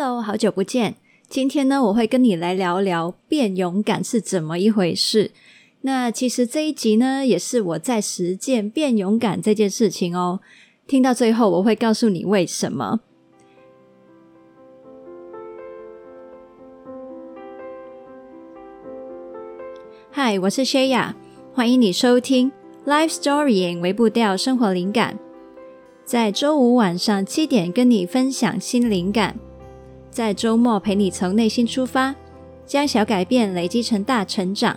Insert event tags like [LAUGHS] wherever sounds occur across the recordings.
Hello，好久不见。今天呢，我会跟你来聊聊变勇敢是怎么一回事。那其实这一集呢，也是我在实践变勇敢这件事情哦。听到最后，我会告诉你为什么。Hi，我是 Shaya，欢迎你收听 Life Story 微步调生活灵感。在周五晚上七点，跟你分享新灵感。在周末陪你从内心出发，将小改变累积成大成长。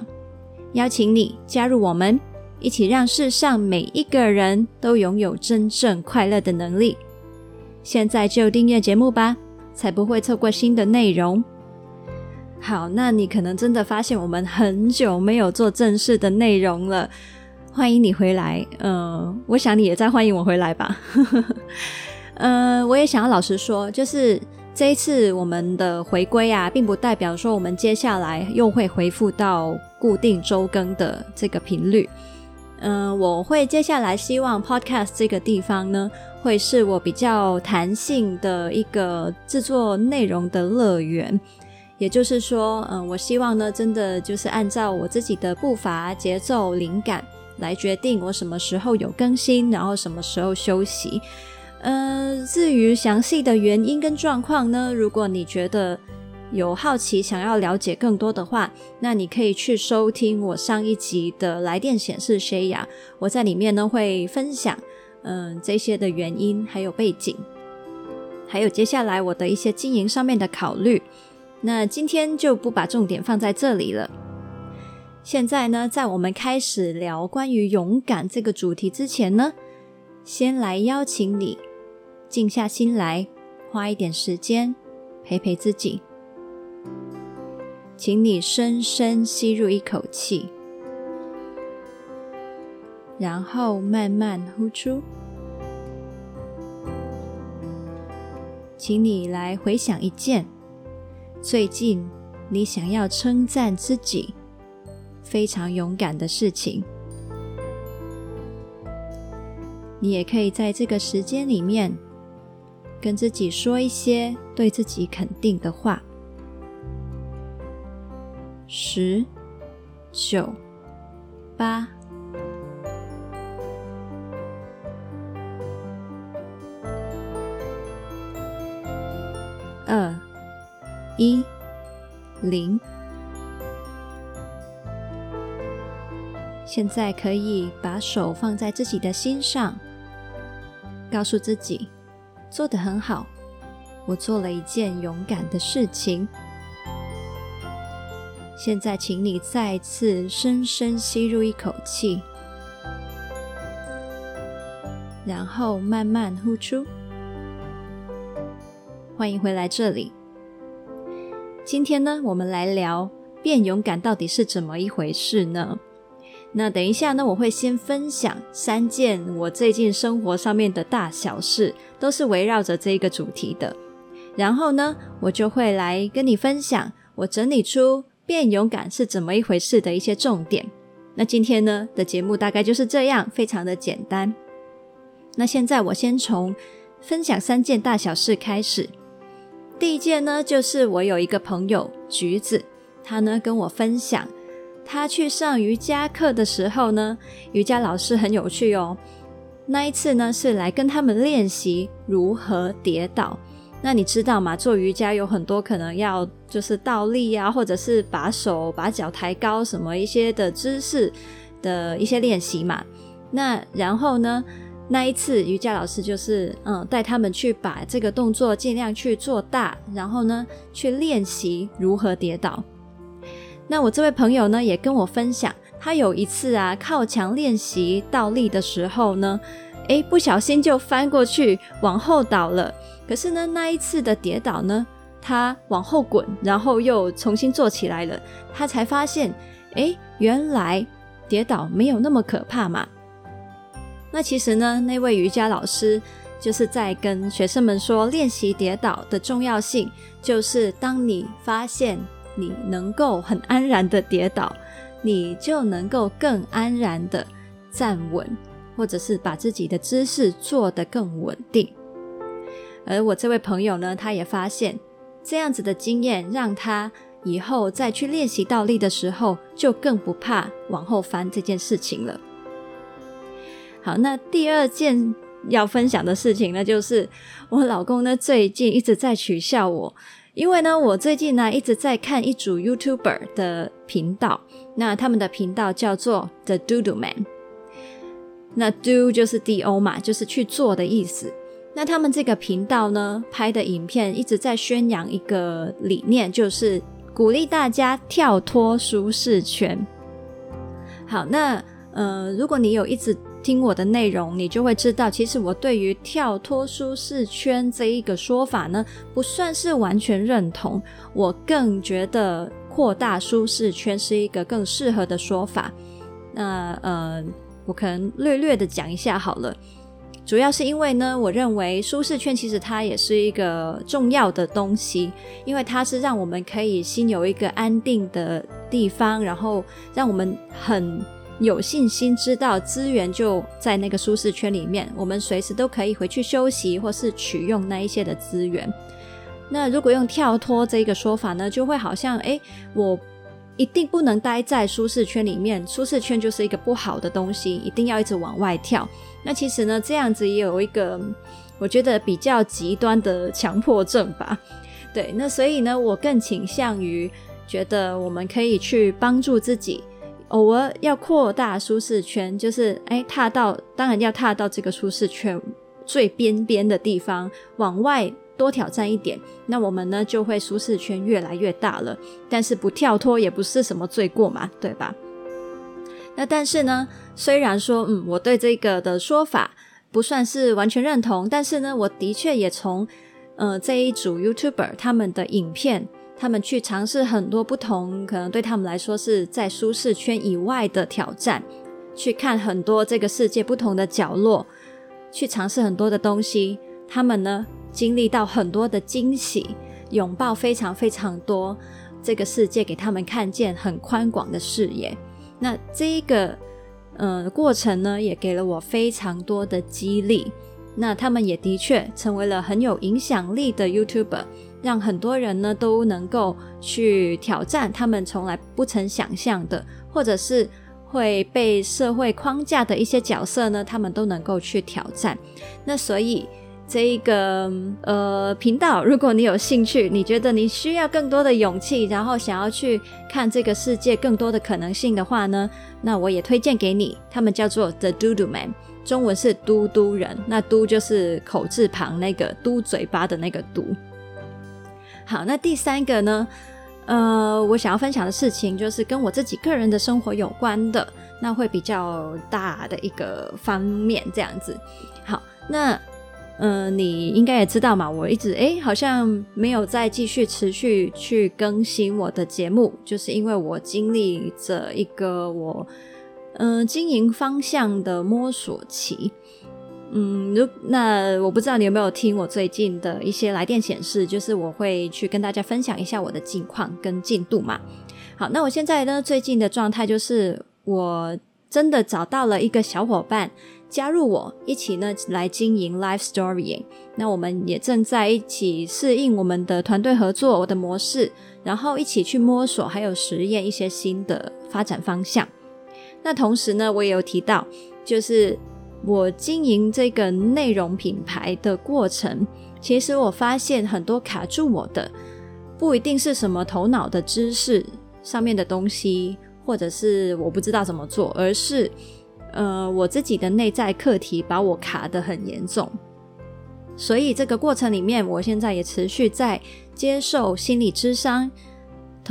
邀请你加入我们，一起让世上每一个人都拥有真正快乐的能力。现在就订阅节目吧，才不会错过新的内容。好，那你可能真的发现我们很久没有做正式的内容了。欢迎你回来，嗯、呃，我想你也在欢迎我回来吧。嗯、[LAUGHS] 呃，我也想要老实说，就是这一次我们的回归啊，并不代表说我们接下来又会恢复到固定周更的这个频率。嗯、我会接下来希望 Podcast 这个地方呢，会是我比较弹性的一个制作内容的乐园。也就是说，嗯、我希望呢，真的就是按照我自己的步伐、节奏、灵感。来决定我什么时候有更新，然后什么时候休息。呃，至于详细的原因跟状况呢，如果你觉得有好奇，想要了解更多的话，那你可以去收听我上一集的来电显示学养我在里面呢会分享，嗯、这些的原因还有背景，还有接下来我的一些经营上面的考虑。那今天就不把重点放在这里了。现在呢，在我们开始聊关于勇敢这个主题之前呢，先来邀请你静下心来，花一点时间陪陪自己。请你深深吸入一口气，然后慢慢呼出。请你来回想一件最近你想要称赞自己。非常勇敢的事情，你也可以在这个时间里面跟自己说一些对自己肯定的话。十、九、八、二、一、零。现在可以把手放在自己的心上，告诉自己做得很好，我做了一件勇敢的事情。现在，请你再次深深吸入一口气，然后慢慢呼出。欢迎回来这里。今天呢，我们来聊变勇敢到底是怎么一回事呢？那等一下呢，我会先分享三件我最近生活上面的大小事，都是围绕着这个主题的。然后呢，我就会来跟你分享我整理出变勇敢是怎么一回事的一些重点。那今天呢的节目大概就是这样，非常的简单。那现在我先从分享三件大小事开始。第一件呢，就是我有一个朋友橘子，他呢跟我分享。他去上瑜伽课的时候呢，瑜伽老师很有趣哦。那一次呢，是来跟他们练习如何跌倒。那你知道吗？做瑜伽有很多可能要就是倒立啊，或者是把手把脚抬高，什么一些的姿势的一些练习嘛。那然后呢，那一次瑜伽老师就是嗯带他们去把这个动作尽量去做大，然后呢去练习如何跌倒。那我这位朋友呢，也跟我分享，他有一次啊，靠墙练习倒立的时候呢，诶，不小心就翻过去，往后倒了。可是呢，那一次的跌倒呢，他往后滚，然后又重新坐起来了。他才发现，诶，原来跌倒没有那么可怕嘛。那其实呢，那位瑜伽老师就是在跟学生们说，练习跌倒的重要性，就是当你发现。你能够很安然的跌倒，你就能够更安然的站稳，或者是把自己的姿势做得更稳定。而我这位朋友呢，他也发现，这样子的经验让他以后再去练习倒立的时候，就更不怕往后翻这件事情了。好，那第二件要分享的事情呢，就是我老公呢最近一直在取笑我，因为呢我最近呢一直在看一组 YouTuber 的频道，那他们的频道叫做 The Doodle Man，那 Do 就是 D O 嘛，就是去做的意思。那他们这个频道呢拍的影片一直在宣扬一个理念，就是。鼓励大家跳脱舒适圈。好，那呃，如果你有一直听我的内容，你就会知道，其实我对于跳脱舒适圈这一个说法呢，不算是完全认同。我更觉得扩大舒适圈是一个更适合的说法。那呃，我可能略略的讲一下好了。主要是因为呢，我认为舒适圈其实它也是一个重要的东西，因为它是让我们可以心有一个安定的地方，然后让我们很有信心知道资源就在那个舒适圈里面，我们随时都可以回去休息或是取用那一些的资源。那如果用跳脱这个说法呢，就会好像诶，我一定不能待在舒适圈里面，舒适圈就是一个不好的东西，一定要一直往外跳。那其实呢，这样子也有一个我觉得比较极端的强迫症吧。对，那所以呢，我更倾向于觉得我们可以去帮助自己，偶尔要扩大舒适圈，就是哎，踏到当然要踏到这个舒适圈最边边的地方，往外多挑战一点，那我们呢就会舒适圈越来越大了。但是不跳脱也不是什么罪过嘛，对吧？那但是呢，虽然说，嗯，我对这个的说法不算是完全认同，但是呢，我的确也从，呃，这一组 YouTuber 他们的影片，他们去尝试很多不同，可能对他们来说是在舒适圈以外的挑战，去看很多这个世界不同的角落，去尝试很多的东西，他们呢，经历到很多的惊喜，拥抱非常非常多这个世界，给他们看见很宽广的视野。那这一个呃过程呢，也给了我非常多的激励。那他们也的确成为了很有影响力的 YouTuber，让很多人呢都能够去挑战他们从来不曾想象的，或者是会被社会框架的一些角色呢，他们都能够去挑战。那所以。这一个呃频道，如果你有兴趣，你觉得你需要更多的勇气，然后想要去看这个世界更多的可能性的话呢，那我也推荐给你。他们叫做 The d o d o Man，中文是嘟嘟人，那嘟就是口字旁那个嘟嘴巴的那个嘟。好，那第三个呢，呃，我想要分享的事情就是跟我自己个人的生活有关的，那会比较大的一个方面这样子。好，那。呃，你应该也知道嘛，我一直诶好像没有再继续持续去更新我的节目，就是因为我经历着一个我嗯、呃、经营方向的摸索期。嗯，如那我不知道你有没有听我最近的一些来电显示，就是我会去跟大家分享一下我的近况跟进度嘛。好，那我现在呢最近的状态就是我真的找到了一个小伙伴。加入我一起呢来经营 Life Storying，那我们也正在一起适应我们的团队合作我的模式，然后一起去摸索还有实验一些新的发展方向。那同时呢，我也有提到，就是我经营这个内容品牌的过程，其实我发现很多卡住我的，不一定是什么头脑的知识上面的东西，或者是我不知道怎么做，而是。呃，我自己的内在课题把我卡得很严重，所以这个过程里面，我现在也持续在接受心理咨商，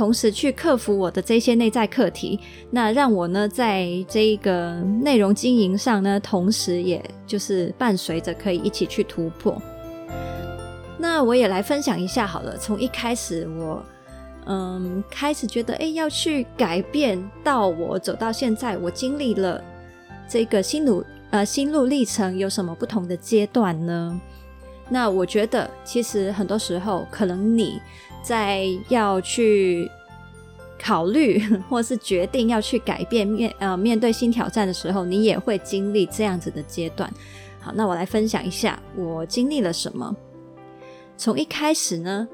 同时去克服我的这些内在课题。那让我呢，在这个内容经营上呢，同时也就是伴随着可以一起去突破。那我也来分享一下好了，从一开始我嗯开始觉得诶要去改变，到我走到现在，我经历了。这个心路呃心路历程有什么不同的阶段呢？那我觉得其实很多时候，可能你在要去考虑 [LAUGHS] 或是决定要去改变面呃面对新挑战的时候，你也会经历这样子的阶段。好，那我来分享一下我经历了什么。从一开始呢，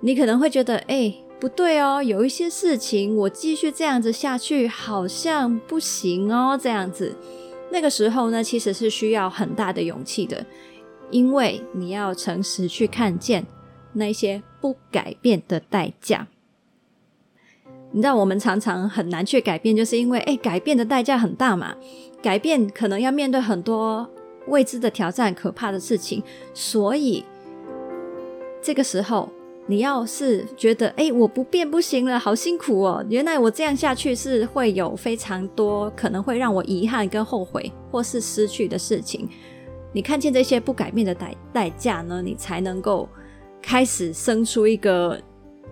你可能会觉得，哎，不对哦，有一些事情我继续这样子下去好像不行哦，这样子。那个时候呢，其实是需要很大的勇气的，因为你要诚实去看见那些不改变的代价。你知道，我们常常很难去改变，就是因为，哎，改变的代价很大嘛，改变可能要面对很多未知的挑战、可怕的事情，所以这个时候。你要是觉得哎，我不变不行了，好辛苦哦！原来我这样下去是会有非常多可能会让我遗憾跟后悔，或是失去的事情。你看见这些不改变的代代价呢，你才能够开始生出一个。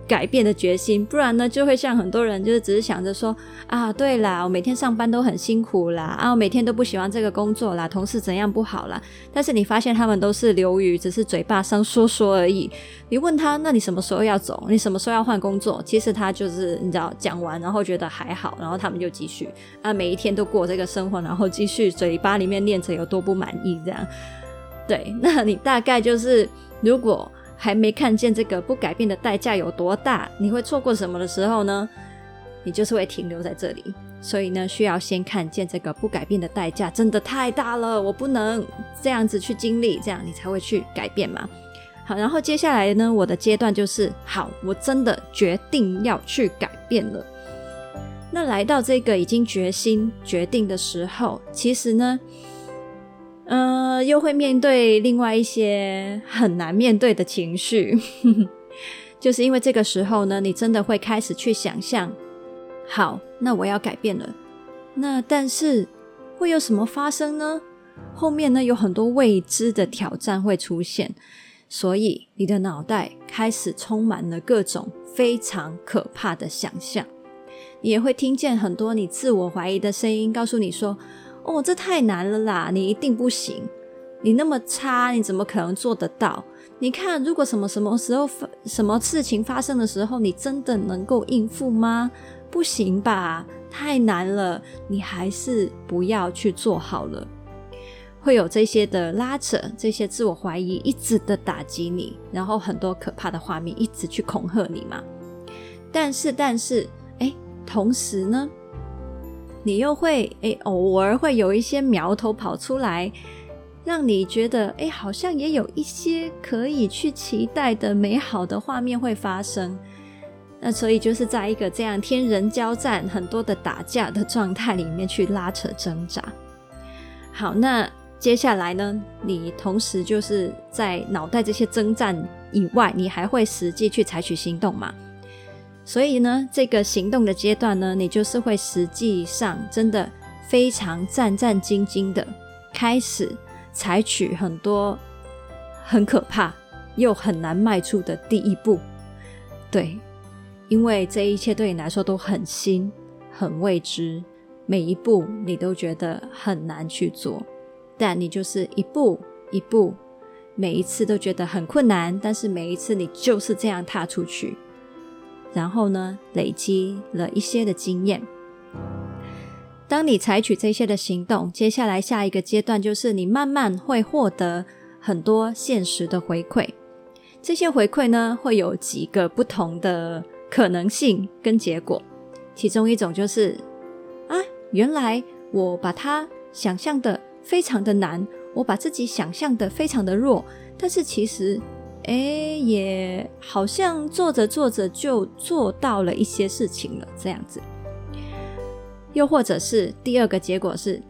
改变的决心，不然呢，就会像很多人，就是只是想着说啊，对啦，我每天上班都很辛苦啦，啊，我每天都不喜欢这个工作啦，同事怎样不好啦。但是你发现他们都是流于只是嘴巴上说说而已。你问他，那你什么时候要走？你什么时候要换工作？其实他就是你知道，讲完然后觉得还好，然后他们就继续啊，每一天都过这个生活，然后继续嘴巴里面念着有多不满意这样。对，那你大概就是如果。还没看见这个不改变的代价有多大，你会错过什么的时候呢？你就是会停留在这里。所以呢，需要先看见这个不改变的代价真的太大了，我不能这样子去经历，这样你才会去改变嘛。好，然后接下来呢，我的阶段就是，好，我真的决定要去改变了。那来到这个已经决心决定的时候，其实呢。呃，又会面对另外一些很难面对的情绪，[LAUGHS] 就是因为这个时候呢，你真的会开始去想象，好，那我要改变了，那但是会有什么发生呢？后面呢，有很多未知的挑战会出现，所以你的脑袋开始充满了各种非常可怕的想象，你也会听见很多你自我怀疑的声音，告诉你说。哦，这太难了啦！你一定不行，你那么差，你怎么可能做得到？你看，如果什么什么时候发什么事情发生的时候，你真的能够应付吗？不行吧，太难了，你还是不要去做好了。会有这些的拉扯，这些自我怀疑一直的打击你，然后很多可怕的画面一直去恐吓你嘛。但是，但是，哎，同时呢？你又会诶，偶尔会有一些苗头跑出来，让你觉得诶，好像也有一些可以去期待的美好的画面会发生。那所以就是在一个这样天人交战、很多的打架的状态里面去拉扯挣扎。好，那接下来呢？你同时就是在脑袋这些征战以外，你还会实际去采取行动吗？所以呢，这个行动的阶段呢，你就是会实际上真的非常战战兢兢的开始采取很多很可怕又很难迈出的第一步。对，因为这一切对你来说都很新、很未知，每一步你都觉得很难去做，但你就是一步一步，每一次都觉得很困难，但是每一次你就是这样踏出去。然后呢，累积了一些的经验。当你采取这些的行动，接下来下一个阶段就是你慢慢会获得很多现实的回馈。这些回馈呢，会有几个不同的可能性跟结果。其中一种就是啊，原来我把它想象的非常的难，我把自己想象的非常的弱，但是其实。哎，也好像做着做着就做到了一些事情了，这样子。又或者是第二个结果是，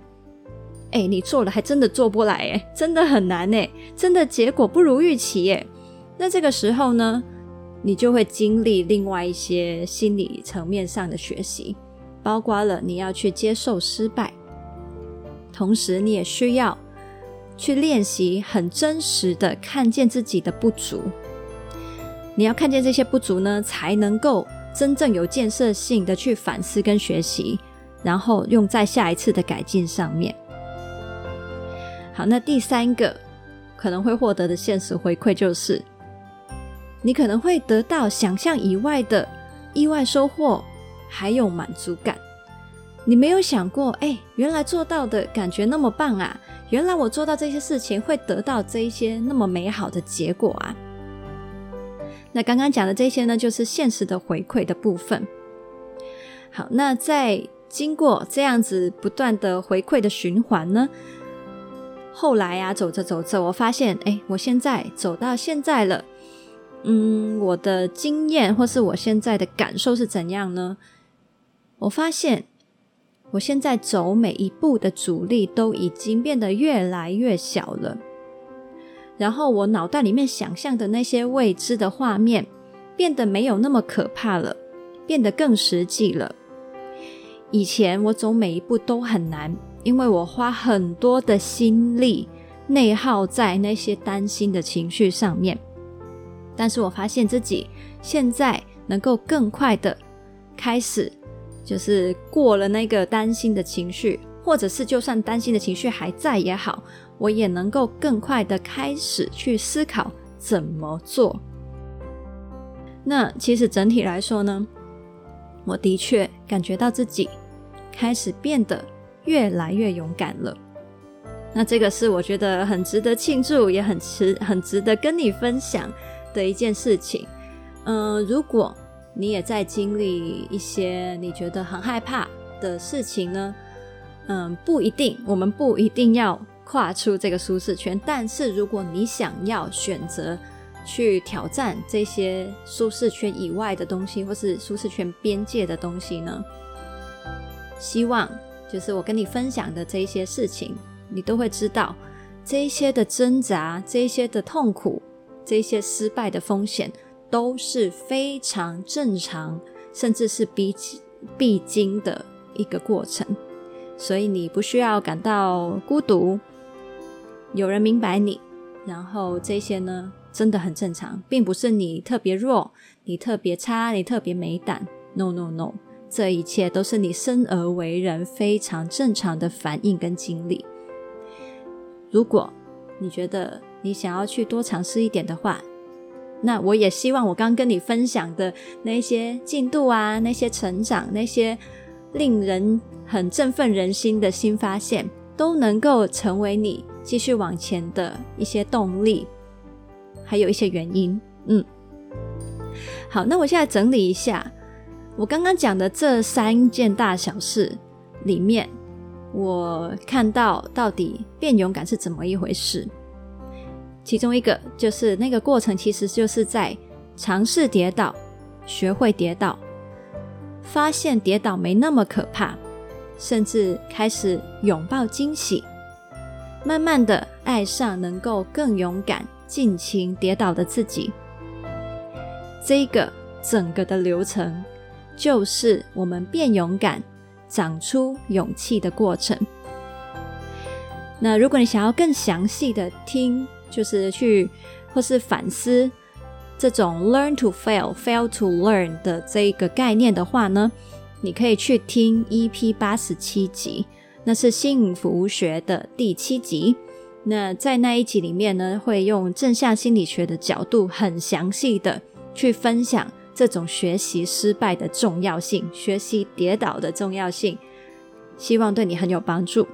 哎，你做了还真的做不来，哎，真的很难，哎，真的结果不如预期，哎。那这个时候呢，你就会经历另外一些心理层面上的学习，包括了你要去接受失败，同时你也需要。去练习很真实的看见自己的不足，你要看见这些不足呢，才能够真正有建设性的去反思跟学习，然后用在下一次的改进上面。好，那第三个可能会获得的现实回馈就是，你可能会得到想象以外的意外收获，还有满足感。你没有想过，哎，原来做到的感觉那么棒啊！原来我做到这些事情会得到这一些那么美好的结果啊！那刚刚讲的这些呢，就是现实的回馈的部分。好，那在经过这样子不断的回馈的循环呢，后来啊，走着走着，我发现，哎，我现在走到现在了，嗯，我的经验或是我现在的感受是怎样呢？我发现，我现在走每一步的阻力都已经变得越来越小了。然后我脑袋里面想象的那些未知的画面，变得没有那么可怕了，变得更实际了。以前我走每一步都很难，因为我花很多的心力内耗在那些担心的情绪上面。但是我发现自己现在能够更快的开始，就是过了那个担心的情绪，或者是就算担心的情绪还在也好。我也能够更快的开始去思考怎么做。那其实整体来说呢，我的确感觉到自己开始变得越来越勇敢了。那这个是我觉得很值得庆祝，也很值很值得跟你分享的一件事情。嗯、如果你也在经历一些你觉得很害怕的事情呢，嗯，不一定，我们不一定要。跨出这个舒适圈，但是如果你想要选择去挑战这些舒适圈以外的东西，或是舒适圈边界的东西呢？希望就是我跟你分享的这一些事情，你都会知道，这一些的挣扎、这一些的痛苦、这一些失败的风险都是非常正常，甚至是必必经的一个过程，所以你不需要感到孤独。有人明白你，然后这些呢，真的很正常，并不是你特别弱，你特别差，你特别没胆。No no no，这一切都是你生而为人非常正常的反应跟经历。如果你觉得你想要去多尝试一点的话，那我也希望我刚跟你分享的那些进度啊，那些成长，那些令人很振奋人心的新发现，都能够成为你。继续往前的一些动力，还有一些原因。嗯，好，那我现在整理一下我刚刚讲的这三件大小事里面，我看到到底变勇敢是怎么一回事。其中一个就是那个过程，其实就是在尝试跌倒，学会跌倒，发现跌倒没那么可怕，甚至开始拥抱惊喜。慢慢的爱上能够更勇敢、尽情跌倒的自己，这个整个的流程就是我们变勇敢、长出勇气的过程。那如果你想要更详细的听，就是去或是反思这种 “learn to fail, fail to learn” 的这一个概念的话呢，你可以去听 EP 八十七集。那是幸福学的第七集。那在那一集里面呢，会用正向心理学的角度，很详细的去分享这种学习失败的重要性，学习跌倒的重要性，希望对你很有帮助。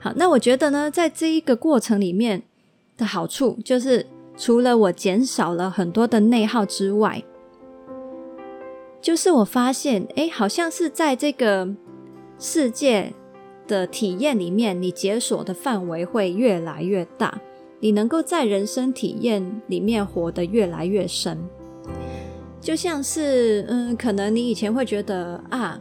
好，那我觉得呢，在这一个过程里面的好处，就是除了我减少了很多的内耗之外，就是我发现，哎，好像是在这个。世界的体验里面，你解锁的范围会越来越大，你能够在人生体验里面活得越来越深。就像是，嗯，可能你以前会觉得啊，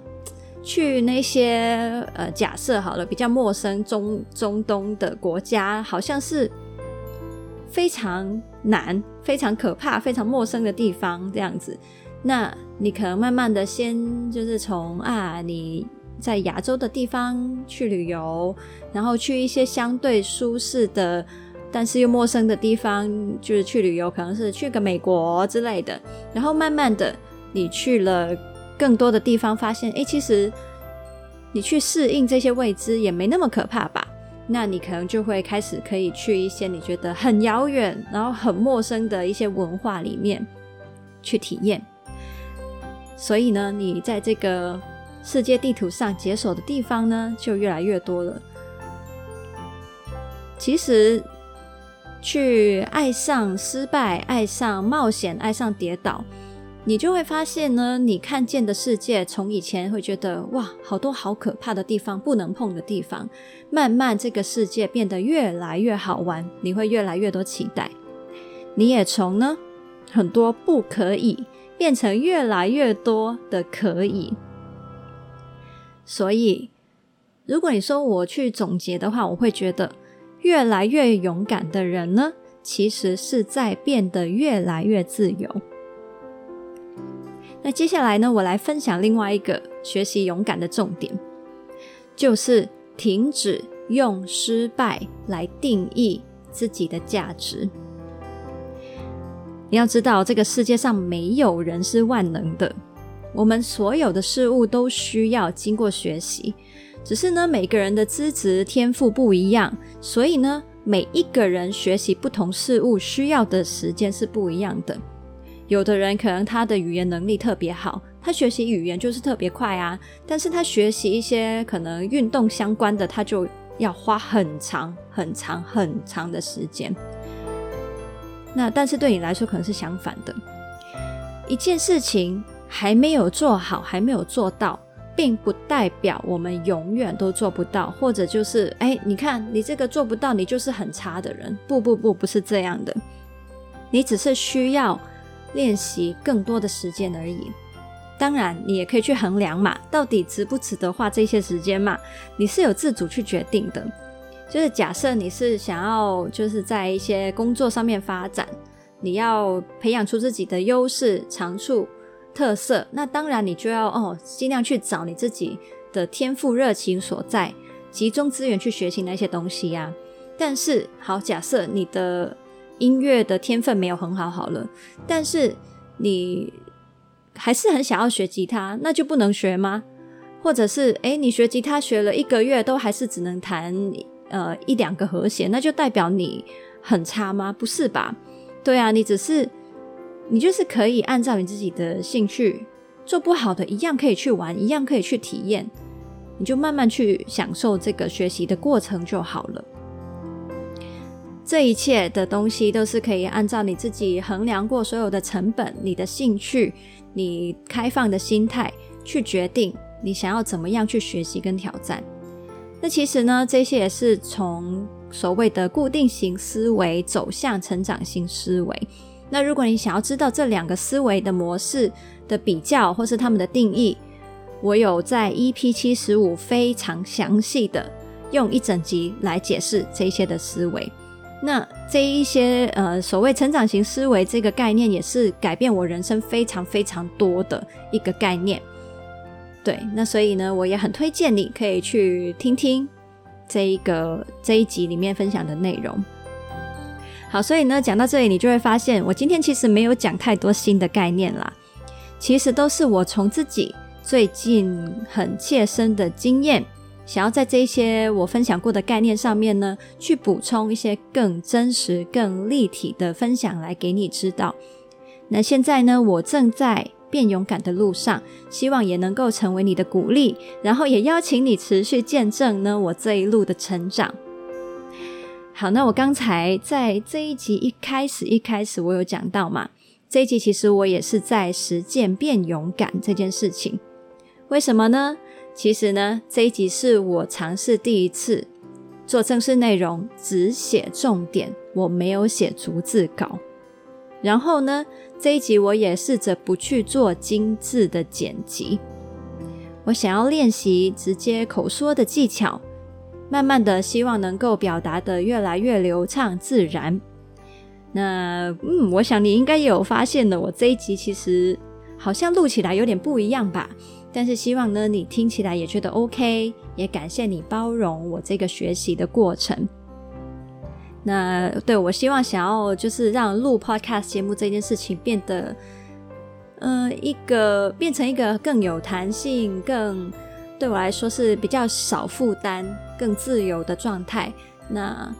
去那些呃，假设好了，比较陌生中中东的国家，好像是非常难、非常可怕、非常陌生的地方这样子。那你可能慢慢的先就是从啊，你。在亚洲的地方去旅游，然后去一些相对舒适的，但是又陌生的地方，就是去旅游，可能是去个美国之类的。然后慢慢的，你去了更多的地方，发现，诶，其实你去适应这些未知也没那么可怕吧？那你可能就会开始可以去一些你觉得很遥远，然后很陌生的一些文化里面去体验。所以呢，你在这个。世界地图上解锁的地方呢，就越来越多了。其实去爱上失败，爱上冒险，爱上跌倒，你就会发现呢，你看见的世界从以前会觉得哇，好多好可怕的地方，不能碰的地方，慢慢这个世界变得越来越好玩，你会越来越多期待。你也从呢很多不可以变成越来越多的可以。所以，如果你说我去总结的话，我会觉得越来越勇敢的人呢，其实是在变得越来越自由。那接下来呢，我来分享另外一个学习勇敢的重点，就是停止用失败来定义自己的价值。你要知道，这个世界上没有人是万能的。我们所有的事物都需要经过学习，只是呢，每个人的资质天赋不一样，所以呢，每一个人学习不同事物需要的时间是不一样的。有的人可能他的语言能力特别好，他学习语言就是特别快啊，但是他学习一些可能运动相关的，他就要花很长、很长、很长的时间。那但是对你来说可能是相反的，一件事情。还没有做好，还没有做到，并不代表我们永远都做不到，或者就是，哎，你看你这个做不到，你就是很差的人。不不不，不是这样的，你只是需要练习更多的时间而已。当然，你也可以去衡量嘛，到底值不值得花这些时间嘛？你是有自主去决定的。就是假设你是想要就是在一些工作上面发展，你要培养出自己的优势长处。特色，那当然你就要哦，尽量去找你自己的天赋热情所在，集中资源去学习那些东西呀、但是，好，假设你的音乐的天分没有很好，好了，但是你还是很想要学吉他，那就不能学吗？或者是，诶，你学吉他学了一个月，都还是只能弹呃一两个和弦，那就代表你很差吗？不是吧？对啊，你只是。你就是可以按照你自己的兴趣，做不好的一样可以去玩，一样可以去体验，你就慢慢去享受这个学习的过程就好了。这一切的东西都是可以按照你自己衡量过所有的成本、你的兴趣、你开放的心态去决定你想要怎么样去学习跟挑战。那其实呢，这些也是从所谓的固定型思维走向成长型思维。那如果你想要知道这两个思维的模式的比较，或是他们的定义，我有在 EP 七十五非常详细的用一整集来解释这些的思维。那这一些呃所谓成长型思维这个概念，也是改变我人生非常非常多的一个概念。对，那所以呢，我也很推荐你可以去听听这一个这一集里面分享的内容。好，所以呢，讲到这里，你就会发现，我今天其实没有讲太多新的概念啦，其实都是我从自己最近很切身的经验，想要在这些我分享过的概念上面呢，去补充一些更真实、更立体的分享来给你知道。那现在呢，我正在变勇敢的路上，希望也能够成为你的鼓励，然后也邀请你持续见证呢我这一路的成长。好，那我刚才在这一集一开始一开始我有讲到嘛，这一集其实我也是在实践变勇敢这件事情。为什么呢？其实呢，这一集是我尝试第一次做正式内容，只写重点，我没有写逐字稿。然后呢，这一集我也试着不去做精致的剪辑，我想要练习直接口说的技巧。慢慢的，希望能够表达得越来越流畅自然。那嗯，我想你应该也有发现的，我这一集其实好像录起来有点不一样吧？但是希望呢，你听起来也觉得 OK，也感谢你包容我这个学习的过程。那对，我希望想要就是让录 Podcast 节目这件事情变得，嗯、呃，一个变成一个更有弹性、更。对我来说是比较少负担、更自由的状态。那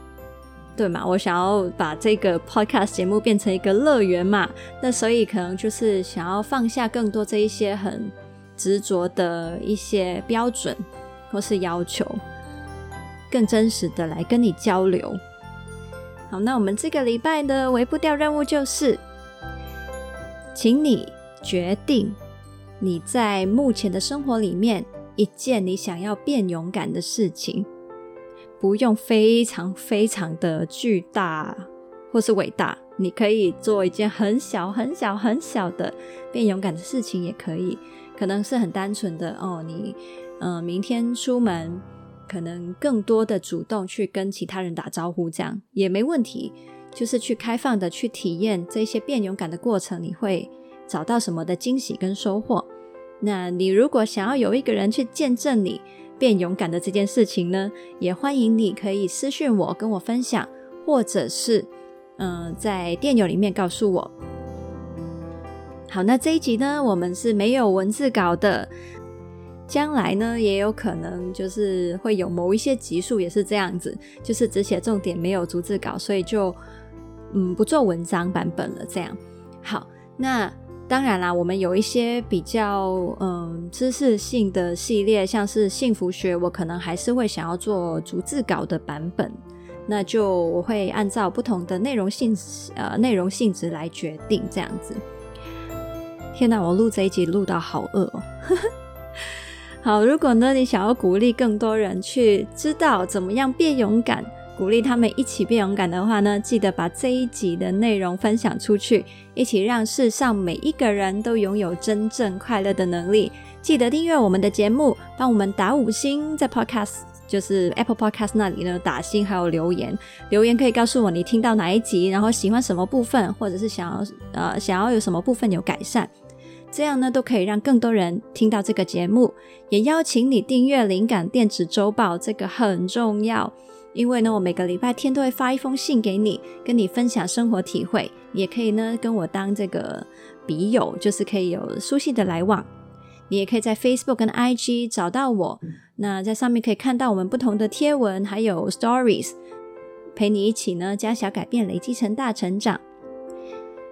对嘛？我想要把这个 podcast 节目变成一个乐园嘛。那所以可能就是想要放下更多这一些很执着的一些标准或是要求，更真实的来跟你交流。好，那我们这个礼拜的微步调任务就是，请你决定你在目前的生活里面一件你想要变勇敢的事情，不用非常非常的巨大或是伟大，你可以做一件很小很小很小的变勇敢的事情，也可以，可能是很单纯的哦，你嗯、呃，明天出门。可能更多的主动去跟其他人打招呼，这样也没问题。就是去开放的去体验这些变勇敢的过程，你会找到什么的惊喜跟收获？那你如果想要有一个人去见证你变勇敢的这件事情呢，也欢迎你可以私讯我跟我分享，或者是嗯、在电邮里面告诉我。好，那这一集呢，我们是没有文字稿的。将来呢，也有可能就是会有某一些集数也是这样子，就是只写重点，没有逐字稿，所以就嗯不做文章版本了。这样好，那当然啦，我们有一些比较嗯知识性的系列，像是幸福学，我可能还是会想要做逐字稿的版本，那就我会按照不同的内容性呃内容性质来决定这样子。天哪，我录这一集录到好饿哦。[LAUGHS] 好，如果呢，你想要鼓励更多人去知道怎么样变勇敢，鼓励他们一起变勇敢的话呢，记得把这一集的内容分享出去，一起让世上每一个人都拥有真正快乐的能力。记得订阅我们的节目，帮我们打五星，在 Podcast 就是 Apple Podcast 那里呢打星，还有留言，留言可以告诉我你听到哪一集，然后喜欢什么部分，或者是想要呃想要有什么部分有改善。这样呢，都可以让更多人听到这个节目。也邀请你订阅《灵感电子周报》，这个很重要。因为呢，我每个礼拜天都会发一封信给你，跟你分享生活体会。也可以呢，跟我当这个笔友，就是可以有书信的来往。你也可以在 Facebook 跟 IG 找到我，那在上面可以看到我们不同的贴文，还有 Stories，陪你一起呢，将小改变累积成大成长。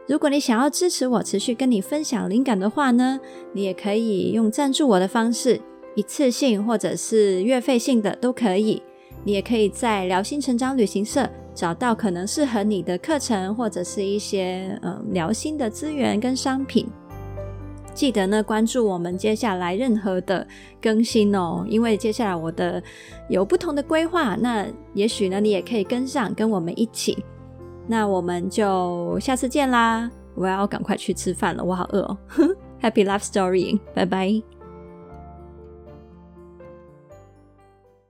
如果你想要支持我持续跟你分享灵感的话呢，你也可以用赞助我的方式，一次性或者是月费性的都可以。你也可以在疗心成长旅行社找到可能适合你的课程，或者是一些嗯疗心的资源跟商品。记得呢，关注我们接下来任何的更新哦，因为接下来我的有不同的规划，那也许呢你也可以跟上，跟我们一起。那我们就下次见啦！我要赶快去吃饭了，我好饿哦。[LAUGHS] Happy love story，拜拜。